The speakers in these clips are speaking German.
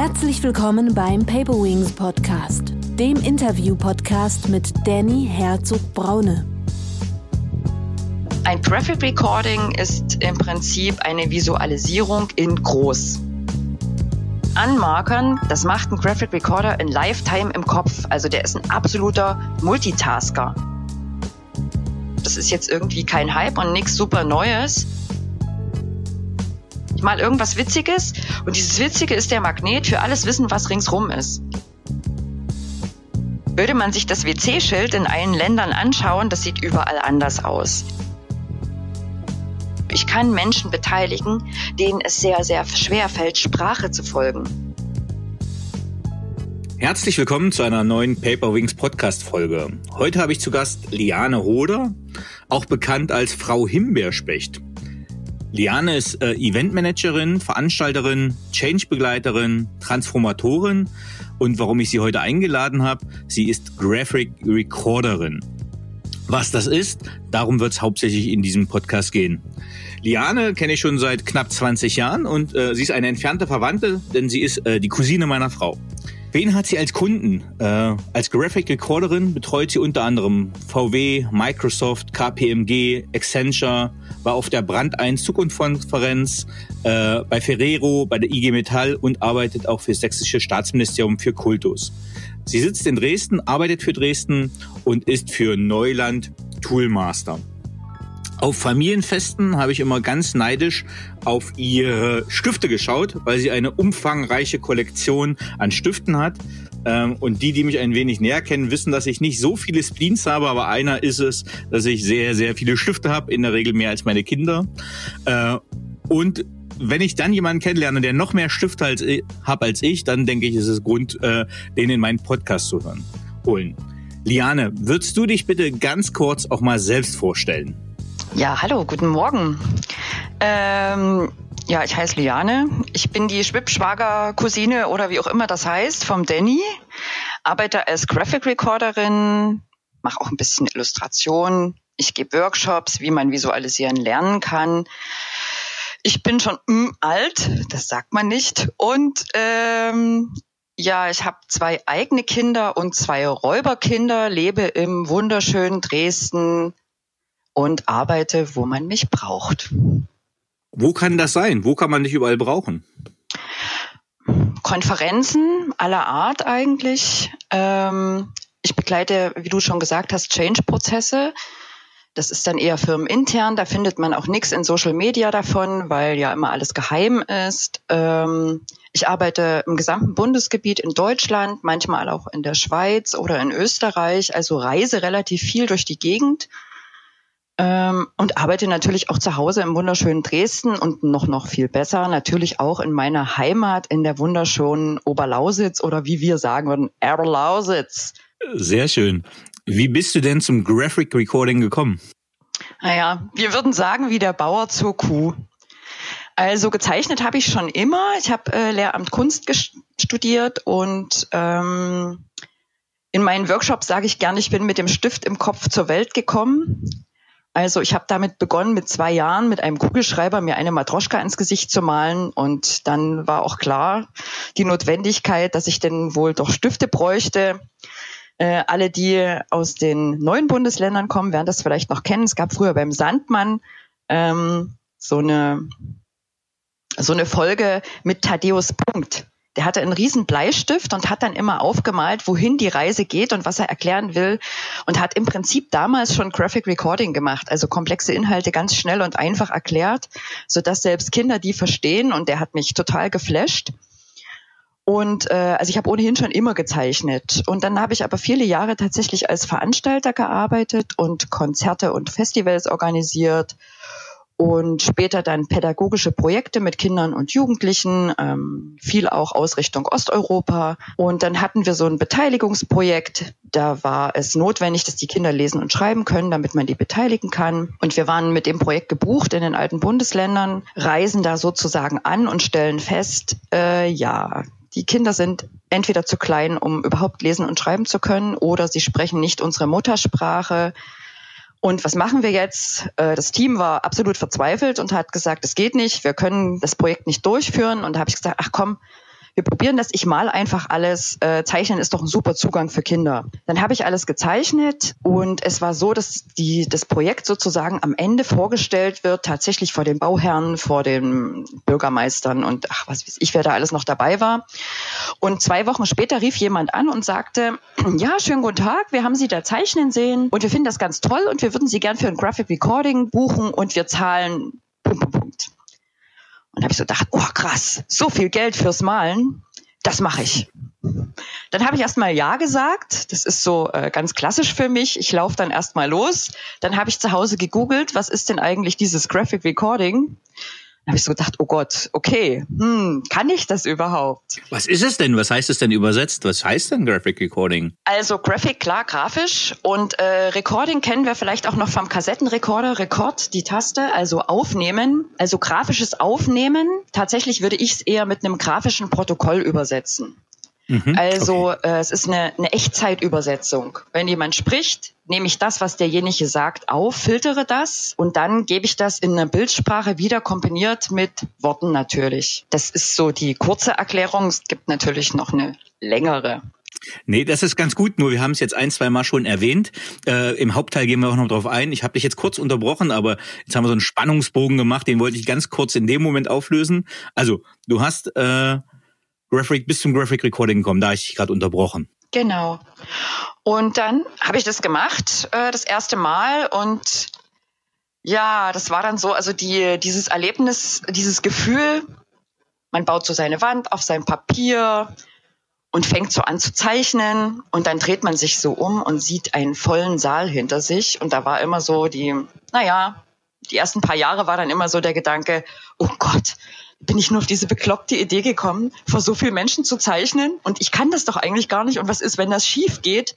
Herzlich willkommen beim Paper Wings Podcast, dem Interview-Podcast mit Danny Herzog-Braune. Ein Graphic Recording ist im Prinzip eine Visualisierung in groß. Anmarkern, das macht ein Graphic Recorder in Lifetime im Kopf. Also der ist ein absoluter Multitasker. Das ist jetzt irgendwie kein Hype und nichts super Neues mal irgendwas Witziges und dieses Witzige ist der Magnet für alles Wissen, was ringsrum ist. Würde man sich das WC-Schild in allen Ländern anschauen, das sieht überall anders aus. Ich kann Menschen beteiligen, denen es sehr, sehr schwer fällt, Sprache zu folgen. Herzlich willkommen zu einer neuen Paper Wings Podcast Folge. Heute habe ich zu Gast Liane Hoder, auch bekannt als Frau Himbeerspecht. Liane ist äh, Eventmanagerin, Veranstalterin, Change-Begleiterin, Transformatorin und warum ich sie heute eingeladen habe, sie ist Graphic Recorderin. Was das ist, darum wird es hauptsächlich in diesem Podcast gehen. Liane kenne ich schon seit knapp 20 Jahren und äh, sie ist eine entfernte Verwandte, denn sie ist äh, die Cousine meiner Frau. Wen hat sie als Kunden? Äh, als Graphic Recorderin betreut sie unter anderem VW, Microsoft, KPMG, Accenture, war auf der Brand 1 Zukunftskonferenz, äh, bei Ferrero, bei der IG Metall und arbeitet auch für das Sächsische Staatsministerium für Kultus. Sie sitzt in Dresden, arbeitet für Dresden und ist für Neuland Toolmaster. Auf Familienfesten habe ich immer ganz neidisch auf ihre Stifte geschaut, weil sie eine umfangreiche Kollektion an Stiften hat. Ähm, und die, die mich ein wenig näher kennen, wissen, dass ich nicht so viele Spleens habe, aber einer ist es, dass ich sehr, sehr viele Stifte habe, in der Regel mehr als meine Kinder. Äh, und wenn ich dann jemanden kennenlerne, der noch mehr Stifte als ich, hab als ich, dann denke ich, ist es Grund, äh, den in meinen Podcast zu hören, holen. Liane, würdest du dich bitte ganz kurz auch mal selbst vorstellen? Ja, hallo, guten Morgen. Ähm, ja, ich heiße Liane. Ich bin die Schwibschwager-Cousine oder wie auch immer das heißt vom Danny. Arbeite als Graphic Recorderin, mache auch ein bisschen Illustration. Ich gebe Workshops, wie man visualisieren lernen kann. Ich bin schon mm, alt, das sagt man nicht. Und ähm, ja, ich habe zwei eigene Kinder und zwei Räuberkinder, lebe im wunderschönen Dresden, und arbeite, wo man mich braucht. Wo kann das sein? Wo kann man dich überall brauchen? Konferenzen aller Art eigentlich. Ähm, ich begleite, wie du schon gesagt hast, Change-Prozesse. Das ist dann eher firmenintern. Da findet man auch nichts in Social Media davon, weil ja immer alles geheim ist. Ähm, ich arbeite im gesamten Bundesgebiet in Deutschland, manchmal auch in der Schweiz oder in Österreich. Also reise relativ viel durch die Gegend ähm, und arbeite natürlich auch zu Hause im wunderschönen Dresden und noch noch viel besser natürlich auch in meiner Heimat in der wunderschönen Oberlausitz oder wie wir sagen würden Erlausitz. Sehr schön. Wie bist du denn zum Graphic Recording gekommen? Naja, wir würden sagen wie der Bauer zur Kuh. Also gezeichnet habe ich schon immer. Ich habe äh, Lehramt Kunst studiert und ähm, in meinen Workshops sage ich gerne, ich bin mit dem Stift im Kopf zur Welt gekommen. Also ich habe damit begonnen, mit zwei Jahren mit einem Kugelschreiber mir eine Matroschka ins Gesicht zu malen. Und dann war auch klar die Notwendigkeit, dass ich denn wohl doch Stifte bräuchte. Äh, alle, die aus den neuen Bundesländern kommen, werden das vielleicht noch kennen. Es gab früher beim Sandmann ähm, so eine so eine Folge mit Thaddeus Punkt der hatte einen riesen Bleistift und hat dann immer aufgemalt, wohin die Reise geht und was er erklären will und hat im Prinzip damals schon Graphic Recording gemacht, also komplexe Inhalte ganz schnell und einfach erklärt, so dass selbst Kinder die verstehen und der hat mich total geflasht. Und äh, also ich habe ohnehin schon immer gezeichnet. Und dann habe ich aber viele Jahre tatsächlich als Veranstalter gearbeitet und Konzerte und Festivals organisiert und später dann pädagogische Projekte mit Kindern und Jugendlichen, ähm, viel auch aus Richtung Osteuropa. Und dann hatten wir so ein Beteiligungsprojekt. Da war es notwendig, dass die Kinder lesen und schreiben können, damit man die beteiligen kann. Und wir waren mit dem Projekt gebucht in den alten Bundesländern, reisen da sozusagen an und stellen fest, äh, ja, die Kinder sind entweder zu klein, um überhaupt lesen und schreiben zu können, oder sie sprechen nicht unsere Muttersprache und was machen wir jetzt? Äh, das Team war absolut verzweifelt und hat gesagt, es geht nicht, wir können das Projekt nicht durchführen. Und da habe ich gesagt, ach komm, wir probieren das, ich mal einfach alles. Äh, Zeichnen ist doch ein super Zugang für Kinder. Dann habe ich alles gezeichnet und es war so, dass die, das Projekt sozusagen am Ende vorgestellt wird, tatsächlich vor den Bauherren, vor den Bürgermeistern und ach, was weiß ich, wer da alles noch dabei war. Und zwei Wochen später rief jemand an und sagte, ja, schönen guten Tag, wir haben Sie da zeichnen sehen und wir finden das ganz toll und wir würden Sie gern für ein Graphic Recording buchen und wir zahlen Punkt, Punkt, Punkt. Und habe ich so gedacht, oh krass, so viel Geld fürs Malen, das mache ich. Dann habe ich erstmal Ja gesagt. Das ist so äh, ganz klassisch für mich. Ich laufe dann erstmal los. Dann habe ich zu Hause gegoogelt, was ist denn eigentlich dieses Graphic Recording? Habe ich so gedacht, oh Gott, okay, hm, kann ich das überhaupt? Was ist es denn? Was heißt es denn übersetzt? Was heißt denn Graphic Recording? Also Graphic, klar, grafisch. Und äh, Recording kennen wir vielleicht auch noch vom Kassettenrekorder. Rekord, die Taste, also aufnehmen, also grafisches Aufnehmen. Tatsächlich würde ich es eher mit einem grafischen Protokoll übersetzen. Mhm, also okay. äh, es ist eine, eine Echtzeitübersetzung. Wenn jemand spricht, nehme ich das, was derjenige sagt, auf, filtere das und dann gebe ich das in eine Bildsprache wieder kombiniert mit Worten natürlich. Das ist so die kurze Erklärung. Es gibt natürlich noch eine längere. Nee, das ist ganz gut, nur wir haben es jetzt ein, zwei Mal schon erwähnt. Äh, Im Hauptteil gehen wir auch noch drauf ein. Ich habe dich jetzt kurz unterbrochen, aber jetzt haben wir so einen Spannungsbogen gemacht, den wollte ich ganz kurz in dem Moment auflösen. Also, du hast äh, Graphic bis zum Graphic Recording gekommen, da ich dich gerade unterbrochen. Genau. Und dann habe ich das gemacht, äh, das erste Mal und ja, das war dann so, also die, dieses Erlebnis, dieses Gefühl, man baut so seine Wand auf sein Papier und fängt so an zu zeichnen und dann dreht man sich so um und sieht einen vollen Saal hinter sich und da war immer so die, naja, die ersten paar Jahre war dann immer so der Gedanke, oh Gott, bin ich nur auf diese bekloppte Idee gekommen, vor so vielen Menschen zu zeichnen und ich kann das doch eigentlich gar nicht und was ist, wenn das schief geht?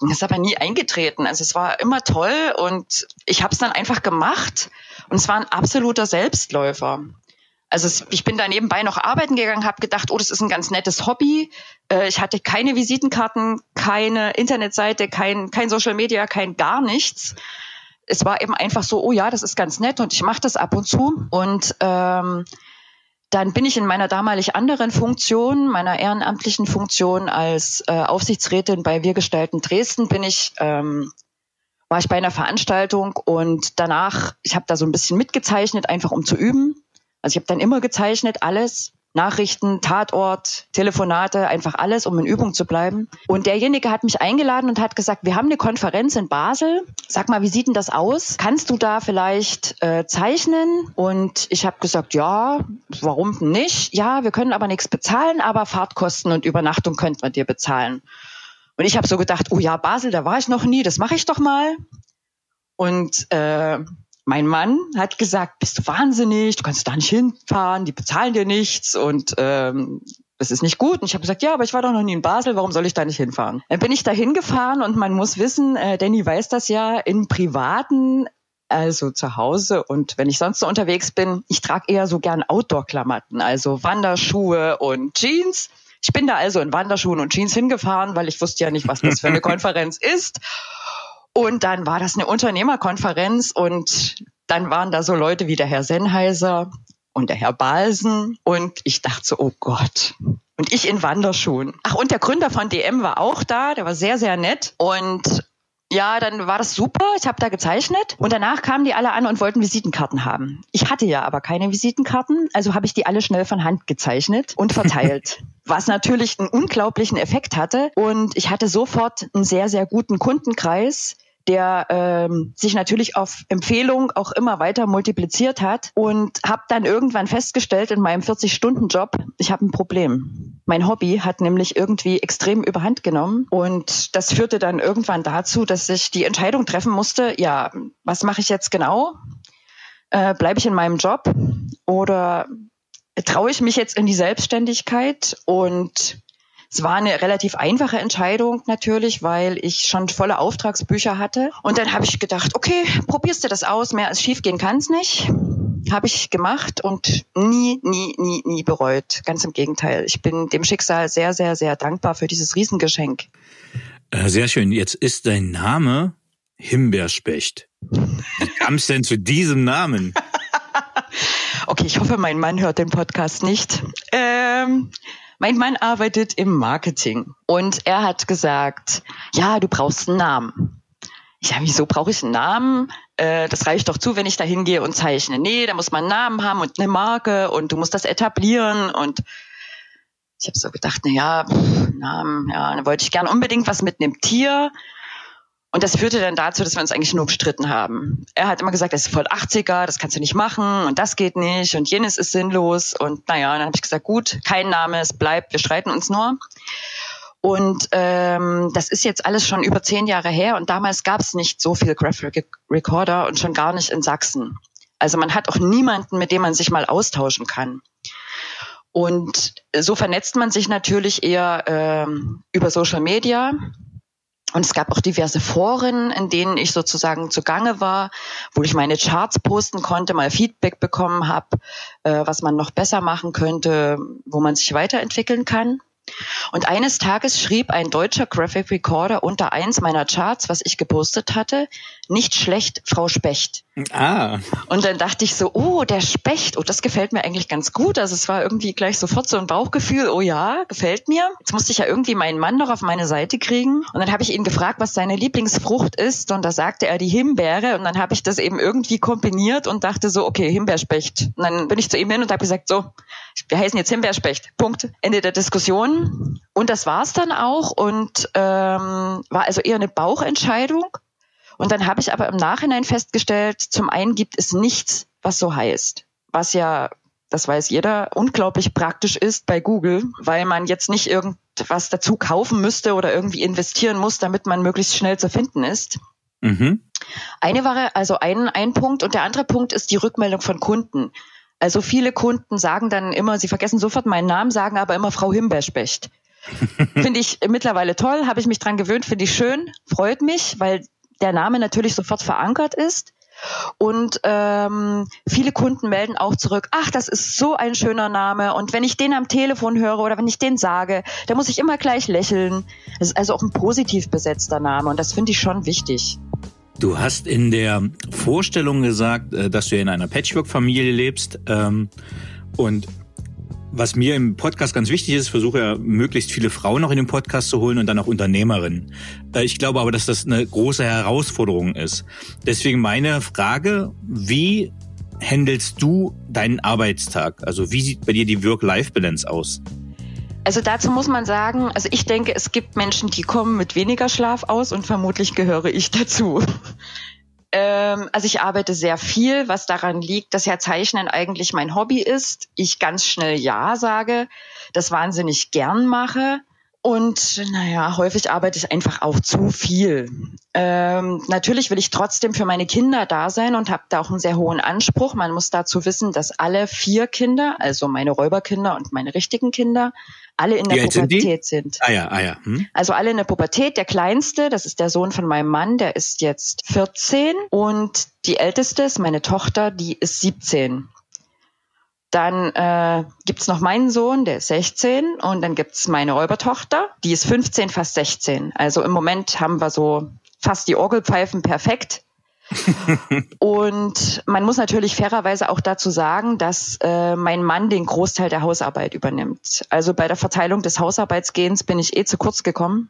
Das ist aber nie eingetreten. Also es war immer toll und ich habe es dann einfach gemacht und es war ein absoluter Selbstläufer. Also es, ich bin da nebenbei noch arbeiten gegangen, habe gedacht, oh, das ist ein ganz nettes Hobby. Äh, ich hatte keine Visitenkarten, keine Internetseite, kein, kein Social Media, kein gar nichts es war eben einfach so, oh ja, das ist ganz nett und ich mache das ab und zu. Und ähm, dann bin ich in meiner damalig anderen Funktion, meiner ehrenamtlichen Funktion als äh, Aufsichtsrätin bei Wir gestalten Dresden, bin ich ähm, war ich bei einer Veranstaltung und danach, ich habe da so ein bisschen mitgezeichnet, einfach um zu üben. Also ich habe dann immer gezeichnet, alles Nachrichten, Tatort, Telefonate, einfach alles, um in Übung zu bleiben. Und derjenige hat mich eingeladen und hat gesagt, wir haben eine Konferenz in Basel. Sag mal, wie sieht denn das aus? Kannst du da vielleicht äh, zeichnen? Und ich habe gesagt, ja, warum nicht? Ja, wir können aber nichts bezahlen, aber Fahrtkosten und Übernachtung könnten wir dir bezahlen. Und ich habe so gedacht, oh ja, Basel, da war ich noch nie, das mache ich doch mal. Und äh, mein Mann hat gesagt, bist du wahnsinnig, du kannst da nicht hinfahren, die bezahlen dir nichts und ähm, das ist nicht gut. Und ich habe gesagt, ja, aber ich war doch noch nie in Basel, warum soll ich da nicht hinfahren? Dann bin ich da hingefahren und man muss wissen, äh, Danny weiß das ja, in privaten also zu Hause und wenn ich sonst so unterwegs bin, ich trage eher so gern Outdoor-Klamotten, also Wanderschuhe und Jeans. Ich bin da also in Wanderschuhen und Jeans hingefahren, weil ich wusste ja nicht, was das für eine Konferenz ist. Und dann war das eine Unternehmerkonferenz und dann waren da so Leute wie der Herr Sennheiser und der Herr Balsen und ich dachte so, oh Gott. Und ich in Wanderschuhen. Ach, und der Gründer von DM war auch da, der war sehr, sehr nett. Und ja, dann war das super. Ich habe da gezeichnet und danach kamen die alle an und wollten Visitenkarten haben. Ich hatte ja aber keine Visitenkarten, also habe ich die alle schnell von Hand gezeichnet und verteilt. was natürlich einen unglaublichen Effekt hatte. Und ich hatte sofort einen sehr, sehr guten Kundenkreis, der ähm, sich natürlich auf Empfehlung auch immer weiter multipliziert hat und habe dann irgendwann festgestellt in meinem 40-Stunden-Job, ich habe ein Problem. Mein Hobby hat nämlich irgendwie extrem überhand genommen und das führte dann irgendwann dazu, dass ich die Entscheidung treffen musste, ja, was mache ich jetzt genau? Äh, Bleibe ich in meinem Job oder traue ich mich jetzt in die Selbstständigkeit und es war eine relativ einfache Entscheidung natürlich, weil ich schon volle Auftragsbücher hatte. Und dann habe ich gedacht, okay, probierst du das aus, mehr als schief gehen kann es nicht. Habe ich gemacht und nie, nie, nie, nie bereut. Ganz im Gegenteil. Ich bin dem Schicksal sehr, sehr, sehr dankbar für dieses Riesengeschenk. Äh, sehr schön. Jetzt ist dein Name Himbeerspecht. Wie kam es denn zu diesem Namen? okay, ich hoffe, mein Mann hört den Podcast nicht. Ähm, mein Mann arbeitet im Marketing und er hat gesagt, ja, du brauchst einen Namen. Ja, wieso brauche ich einen Namen? Äh, das reicht doch zu, wenn ich da hingehe und zeichne. Nee, da muss man einen Namen haben und eine Marke und du musst das etablieren und ich habe so gedacht, na ja, Namen, ja, dann wollte ich gern unbedingt was mit einem Tier. Und das führte dann dazu, dass wir uns eigentlich nur gestritten haben. Er hat immer gesagt, das ist voll 80er, das kannst du nicht machen und das geht nicht und jenes ist sinnlos. Und naja, dann habe ich gesagt, gut, kein Name, es bleibt, wir streiten uns nur. Und ähm, das ist jetzt alles schon über zehn Jahre her und damals gab es nicht so viel Graphic Recorder und schon gar nicht in Sachsen. Also man hat auch niemanden, mit dem man sich mal austauschen kann. Und so vernetzt man sich natürlich eher ähm, über Social Media. Und es gab auch diverse Foren, in denen ich sozusagen zugange war, wo ich meine Charts posten konnte, mal Feedback bekommen habe, äh, was man noch besser machen könnte, wo man sich weiterentwickeln kann. Und eines Tages schrieb ein deutscher Graphic Recorder unter eins meiner Charts, was ich gepostet hatte, nicht schlecht, Frau Specht. Ah. Und dann dachte ich so, oh, der Specht, oh, das gefällt mir eigentlich ganz gut. Also es war irgendwie gleich sofort so ein Bauchgefühl, oh ja, gefällt mir. Jetzt musste ich ja irgendwie meinen Mann noch auf meine Seite kriegen. Und dann habe ich ihn gefragt, was seine Lieblingsfrucht ist. Und da sagte er die Himbeere. Und dann habe ich das eben irgendwie kombiniert und dachte so, okay, Himbeerspecht. Und dann bin ich zu ihm hin und habe gesagt, so, wir heißen jetzt Himbeerspecht. Punkt. Ende der Diskussion. Und das war's dann auch. Und ähm, war also eher eine Bauchentscheidung. Und dann habe ich aber im Nachhinein festgestellt, zum einen gibt es nichts, was so heißt, was ja, das weiß jeder, unglaublich praktisch ist bei Google, weil man jetzt nicht irgendwas dazu kaufen müsste oder irgendwie investieren muss, damit man möglichst schnell zu finden ist. Mhm. Eine war also ein, ein Punkt und der andere Punkt ist die Rückmeldung von Kunden. Also viele Kunden sagen dann immer, sie vergessen sofort meinen Namen, sagen aber immer Frau Himbeerspecht. finde ich mittlerweile toll, habe ich mich dran gewöhnt, finde ich schön, freut mich, weil der Name natürlich sofort verankert ist. Und ähm, viele Kunden melden auch zurück, ach, das ist so ein schöner Name. Und wenn ich den am Telefon höre oder wenn ich den sage, dann muss ich immer gleich lächeln. Das ist also auch ein positiv besetzter Name und das finde ich schon wichtig. Du hast in der Vorstellung gesagt, äh, dass du in einer Patchwork-Familie lebst. Ähm, und was mir im Podcast ganz wichtig ist, versuche ja möglichst viele Frauen noch in den Podcast zu holen und dann auch Unternehmerinnen. Äh, ich glaube aber, dass das eine große Herausforderung ist. Deswegen meine Frage, wie handelst du deinen Arbeitstag? Also wie sieht bei dir die Work-Life-Balance aus? Also dazu muss man sagen, also ich denke, es gibt Menschen, die kommen mit weniger Schlaf aus und vermutlich gehöre ich dazu. Ähm, also ich arbeite sehr viel, was daran liegt, dass ja Zeichnen eigentlich mein Hobby ist. Ich ganz schnell Ja sage, das wahnsinnig gern mache. Und naja, häufig arbeite ich einfach auch zu viel. Ähm, natürlich will ich trotzdem für meine Kinder da sein und habe da auch einen sehr hohen Anspruch. Man muss dazu wissen, dass alle vier Kinder, also meine Räuberkinder und meine richtigen Kinder, alle in der Wie Pubertät sind, sind. Ah ja, ah ja. Hm. Also alle in der Pubertät. Der kleinste, das ist der Sohn von meinem Mann, der ist jetzt 14 und die älteste ist meine Tochter, die ist 17. Dann äh, gibt's noch meinen Sohn, der ist 16 und dann gibt's meine Räubertochter, die ist 15, fast 16. Also im Moment haben wir so fast die Orgelpfeifen perfekt. Und man muss natürlich fairerweise auch dazu sagen, dass äh, mein Mann den Großteil der Hausarbeit übernimmt. Also bei der Verteilung des Hausarbeitsgehens bin ich eh zu kurz gekommen.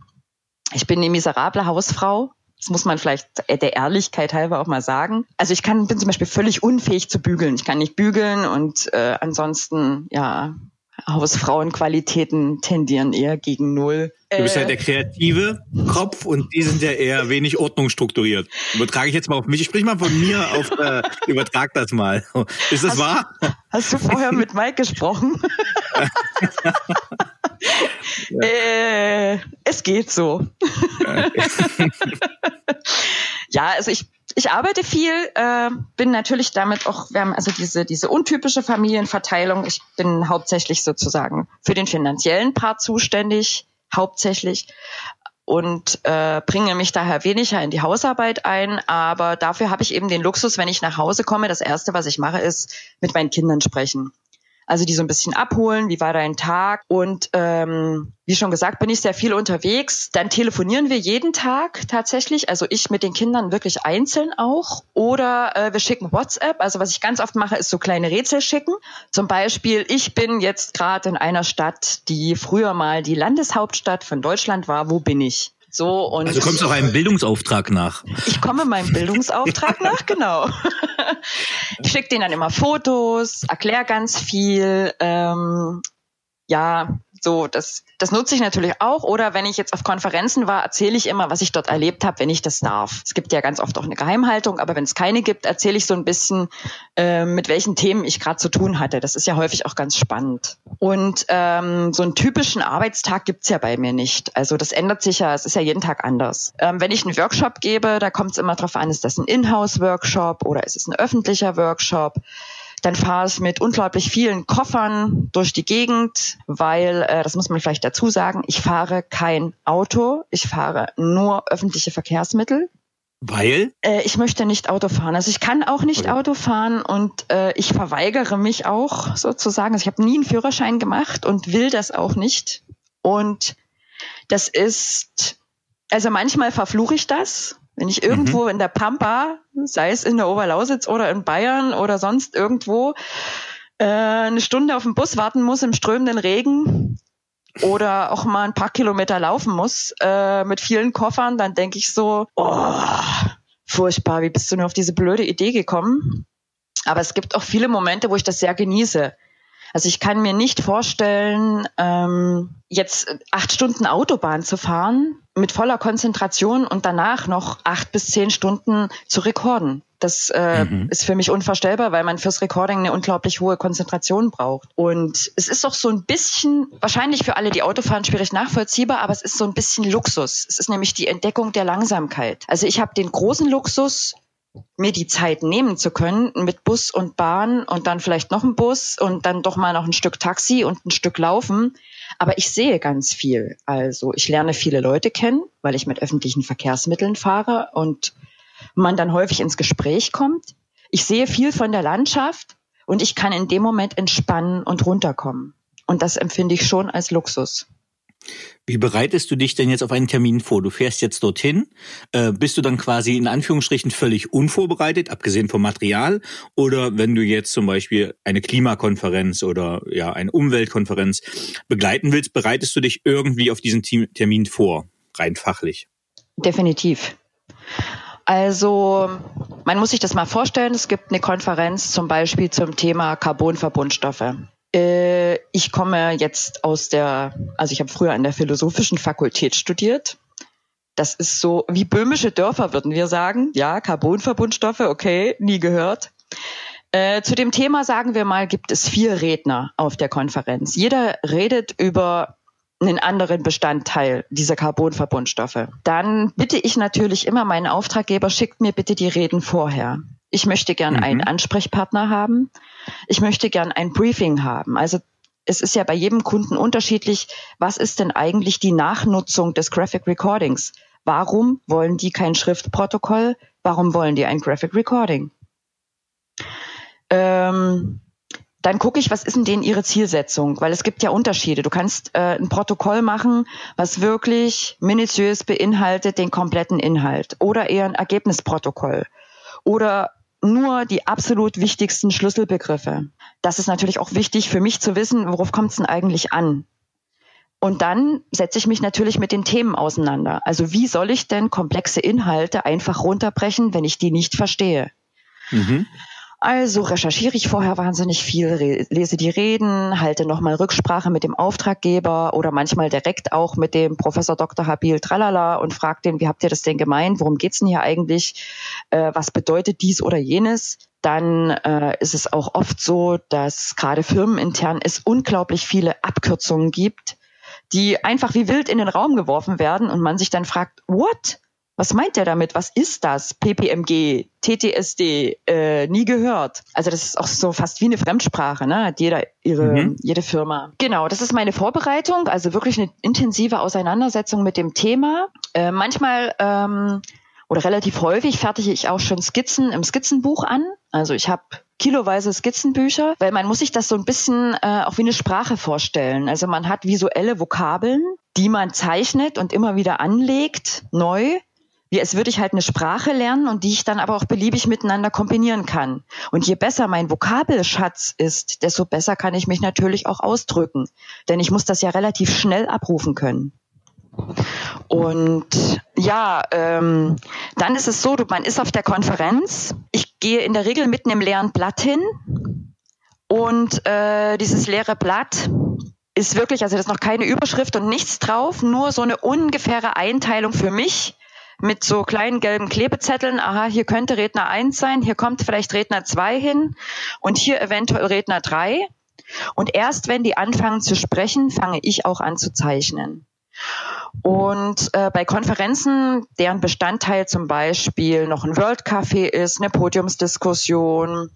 Ich bin eine miserable Hausfrau. Das muss man vielleicht der Ehrlichkeit halber auch mal sagen. Also ich kann, bin zum Beispiel völlig unfähig zu bügeln. Ich kann nicht bügeln und äh, ansonsten, ja, Hausfrauenqualitäten tendieren eher gegen Null. Du bist ja der kreative Kopf und die sind ja eher wenig ordnungsstrukturiert. Übertrage ich jetzt mal auf mich. Ich sprich mal von mir auf, äh, übertrag das mal. Ist das hast, wahr? Hast du vorher mit Mike gesprochen? ja. äh, es geht so. ja, also ich ich arbeite viel, äh, bin natürlich damit auch, wir haben also diese, diese untypische Familienverteilung. Ich bin hauptsächlich sozusagen für den finanziellen Part zuständig, hauptsächlich und äh, bringe mich daher weniger in die Hausarbeit ein. Aber dafür habe ich eben den Luxus, wenn ich nach Hause komme, das Erste, was ich mache, ist mit meinen Kindern sprechen. Also die so ein bisschen abholen, wie war dein Tag und ähm, wie schon gesagt, bin ich sehr viel unterwegs. Dann telefonieren wir jeden Tag tatsächlich, also ich mit den Kindern wirklich einzeln auch. Oder äh, wir schicken WhatsApp. Also was ich ganz oft mache, ist so kleine Rätsel schicken. Zum Beispiel, ich bin jetzt gerade in einer Stadt, die früher mal die Landeshauptstadt von Deutschland war. Wo bin ich? So und also kommst du auch einem Bildungsauftrag nach. Ich komme meinem Bildungsauftrag nach, genau. Ich schicke denen dann immer Fotos, erkläre ganz viel. Ähm, ja, so, das, das nutze ich natürlich auch. Oder wenn ich jetzt auf Konferenzen war, erzähle ich immer, was ich dort erlebt habe, wenn ich das darf. Es gibt ja ganz oft auch eine Geheimhaltung, aber wenn es keine gibt, erzähle ich so ein bisschen, äh, mit welchen Themen ich gerade zu tun hatte. Das ist ja häufig auch ganz spannend. Und ähm, so einen typischen Arbeitstag gibt's ja bei mir nicht. Also das ändert sich ja, es ist ja jeden Tag anders. Ähm, wenn ich einen Workshop gebe, da kommt es immer drauf an, ist das ein Inhouse-Workshop oder ist es ein öffentlicher Workshop? Dann fahre ich mit unglaublich vielen Koffern durch die Gegend, weil, äh, das muss man vielleicht dazu sagen, ich fahre kein Auto, ich fahre nur öffentliche Verkehrsmittel. Weil? Äh, ich möchte nicht Auto fahren. Also ich kann auch nicht okay. Auto fahren und äh, ich verweigere mich auch sozusagen. Also ich habe nie einen Führerschein gemacht und will das auch nicht. Und das ist, also manchmal verfluche ich das, wenn ich irgendwo mhm. in der Pampa, sei es in der Oberlausitz oder in Bayern oder sonst irgendwo, äh, eine Stunde auf den Bus warten muss im strömenden Regen oder auch mal ein paar Kilometer laufen muss äh, mit vielen Koffern, dann denke ich so, oh, furchtbar, wie bist du nur auf diese blöde Idee gekommen? Aber es gibt auch viele Momente, wo ich das sehr genieße. Also ich kann mir nicht vorstellen, ähm, jetzt acht Stunden Autobahn zu fahren mit voller Konzentration und danach noch acht bis zehn Stunden zu rekorden. Das äh, mhm. ist für mich unvorstellbar, weil man fürs Recording eine unglaublich hohe Konzentration braucht. Und es ist auch so ein bisschen, wahrscheinlich für alle, die Auto fahren, schwierig nachvollziehbar, aber es ist so ein bisschen Luxus. Es ist nämlich die Entdeckung der Langsamkeit. Also ich habe den großen Luxus, mir die Zeit nehmen zu können mit Bus und Bahn und dann vielleicht noch ein Bus und dann doch mal noch ein Stück Taxi und ein Stück Laufen. Aber ich sehe ganz viel. Also ich lerne viele Leute kennen, weil ich mit öffentlichen Verkehrsmitteln fahre und man dann häufig ins Gespräch kommt. Ich sehe viel von der Landschaft und ich kann in dem Moment entspannen und runterkommen. Und das empfinde ich schon als Luxus. Wie bereitest du dich denn jetzt auf einen Termin vor? Du fährst jetzt dorthin. Äh, bist du dann quasi in Anführungsstrichen völlig unvorbereitet, abgesehen vom Material? Oder wenn du jetzt zum Beispiel eine Klimakonferenz oder ja eine Umweltkonferenz begleiten willst, bereitest du dich irgendwie auf diesen Termin vor, rein fachlich? Definitiv. Also man muss sich das mal vorstellen. Es gibt eine Konferenz zum Beispiel zum Thema Carbonverbundstoffe. Äh, ich komme jetzt aus der, also ich habe früher an der philosophischen Fakultät studiert. Das ist so wie böhmische Dörfer, würden wir sagen. Ja, Carbonverbundstoffe, okay, nie gehört. Äh, zu dem Thema sagen wir mal, gibt es vier Redner auf der Konferenz. Jeder redet über einen anderen Bestandteil dieser Carbonverbundstoffe. Dann bitte ich natürlich immer meinen Auftraggeber, schickt mir bitte die Reden vorher. Ich möchte gern mhm. einen Ansprechpartner haben. Ich möchte gern ein Briefing haben. Also es ist ja bei jedem Kunden unterschiedlich. Was ist denn eigentlich die Nachnutzung des Graphic Recordings? Warum wollen die kein Schriftprotokoll? Warum wollen die ein Graphic Recording? Ähm, dann gucke ich, was ist denn denen ihre Zielsetzung? Weil es gibt ja Unterschiede. Du kannst äh, ein Protokoll machen, was wirklich minutiös beinhaltet den kompletten Inhalt oder eher ein Ergebnisprotokoll oder nur die absolut wichtigsten Schlüsselbegriffe. Das ist natürlich auch wichtig für mich zu wissen, worauf kommt es denn eigentlich an? Und dann setze ich mich natürlich mit den Themen auseinander. Also wie soll ich denn komplexe Inhalte einfach runterbrechen, wenn ich die nicht verstehe? Mhm. Also recherchiere ich vorher wahnsinnig viel, lese die Reden, halte nochmal Rücksprache mit dem Auftraggeber oder manchmal direkt auch mit dem Professor Dr. Habil Tralala und frage den, wie habt ihr das denn gemeint? Worum geht's denn hier eigentlich? Äh, was bedeutet dies oder jenes? Dann äh, ist es auch oft so, dass gerade firmenintern es unglaublich viele Abkürzungen gibt, die einfach wie wild in den Raum geworfen werden und man sich dann fragt, what? Was meint er damit? Was ist das? PPMG, TTSD, äh, nie gehört. Also das ist auch so fast wie eine Fremdsprache, ne? Hat jeder ihre, mhm. jede Firma. Genau, das ist meine Vorbereitung, also wirklich eine intensive Auseinandersetzung mit dem Thema. Äh, manchmal ähm, oder relativ häufig fertige ich auch schon Skizzen im Skizzenbuch an. Also ich habe kiloweise Skizzenbücher, weil man muss sich das so ein bisschen äh, auch wie eine Sprache vorstellen. Also man hat visuelle Vokabeln, die man zeichnet und immer wieder anlegt, neu wie als würde ich halt eine Sprache lernen und die ich dann aber auch beliebig miteinander kombinieren kann. Und je besser mein Vokabelschatz ist, desto besser kann ich mich natürlich auch ausdrücken. Denn ich muss das ja relativ schnell abrufen können. Und ja, ähm, dann ist es so, man ist auf der Konferenz. Ich gehe in der Regel mit einem leeren Blatt hin. Und äh, dieses leere Blatt ist wirklich, also da ist noch keine Überschrift und nichts drauf, nur so eine ungefähre Einteilung für mich, mit so kleinen gelben Klebezetteln, aha, hier könnte Redner 1 sein, hier kommt vielleicht Redner 2 hin und hier eventuell Redner 3. Und erst wenn die anfangen zu sprechen, fange ich auch an zu zeichnen. Und äh, bei Konferenzen, deren Bestandteil zum Beispiel noch ein World Café ist, eine Podiumsdiskussion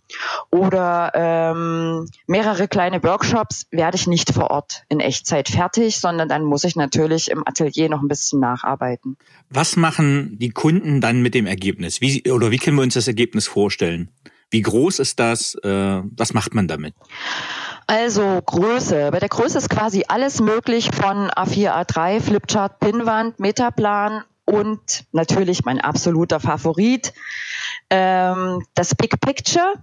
oder ähm, mehrere kleine Workshops, werde ich nicht vor Ort in Echtzeit fertig, sondern dann muss ich natürlich im Atelier noch ein bisschen nacharbeiten. Was machen die Kunden dann mit dem Ergebnis? Wie, oder wie können wir uns das Ergebnis vorstellen? Wie groß ist das? Äh, was macht man damit? Also Größe. Bei der Größe ist quasi alles möglich von A4, A3, Flipchart, Pinnwand, Metaplan und natürlich mein absoluter Favorit, ähm, das Big Picture.